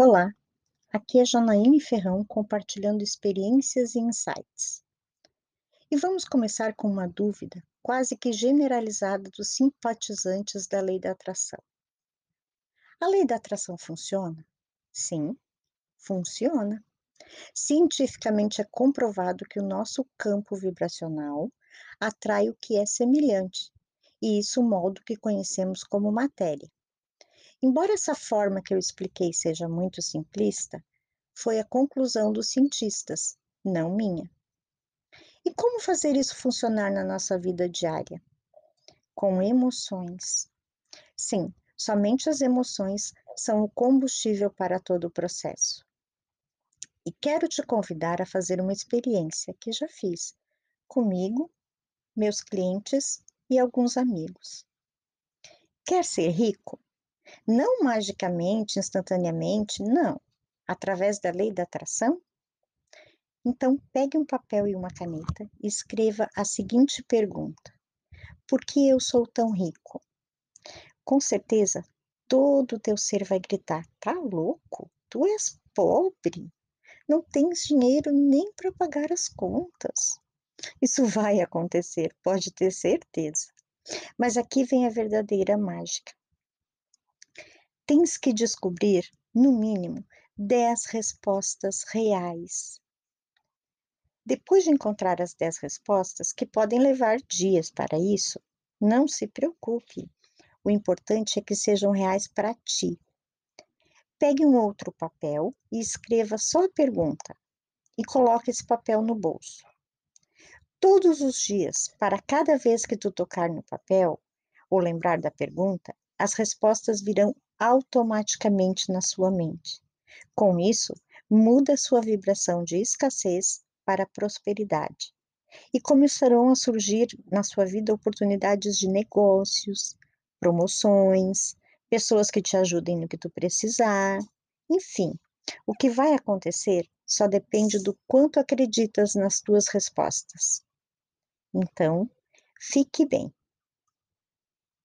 Olá, aqui é Janaíne Ferrão compartilhando experiências e insights. E vamos começar com uma dúvida quase que generalizada dos simpatizantes da lei da atração. A lei da atração funciona? Sim, funciona. Cientificamente é comprovado que o nosso campo vibracional atrai o que é semelhante, e isso molda o que conhecemos como matéria. Embora essa forma que eu expliquei seja muito simplista, foi a conclusão dos cientistas, não minha. E como fazer isso funcionar na nossa vida diária? Com emoções. Sim, somente as emoções são o combustível para todo o processo. E quero te convidar a fazer uma experiência que já fiz comigo, meus clientes e alguns amigos. Quer ser rico? Não magicamente, instantaneamente, não. Através da lei da atração? Então, pegue um papel e uma caneta e escreva a seguinte pergunta: Por que eu sou tão rico? Com certeza, todo o teu ser vai gritar: Tá louco? Tu és pobre. Não tens dinheiro nem para pagar as contas. Isso vai acontecer, pode ter certeza. Mas aqui vem a verdadeira mágica tens que descobrir, no mínimo, 10 respostas reais. Depois de encontrar as 10 respostas, que podem levar dias para isso, não se preocupe. O importante é que sejam reais para ti. Pegue um outro papel e escreva só a pergunta e coloque esse papel no bolso. Todos os dias, para cada vez que tu tocar no papel ou lembrar da pergunta, as respostas virão automaticamente na sua mente. Com isso, muda sua vibração de escassez para prosperidade. E começarão a surgir na sua vida oportunidades de negócios, promoções, pessoas que te ajudem no que tu precisar, enfim. O que vai acontecer só depende do quanto acreditas nas tuas respostas. Então, fique bem.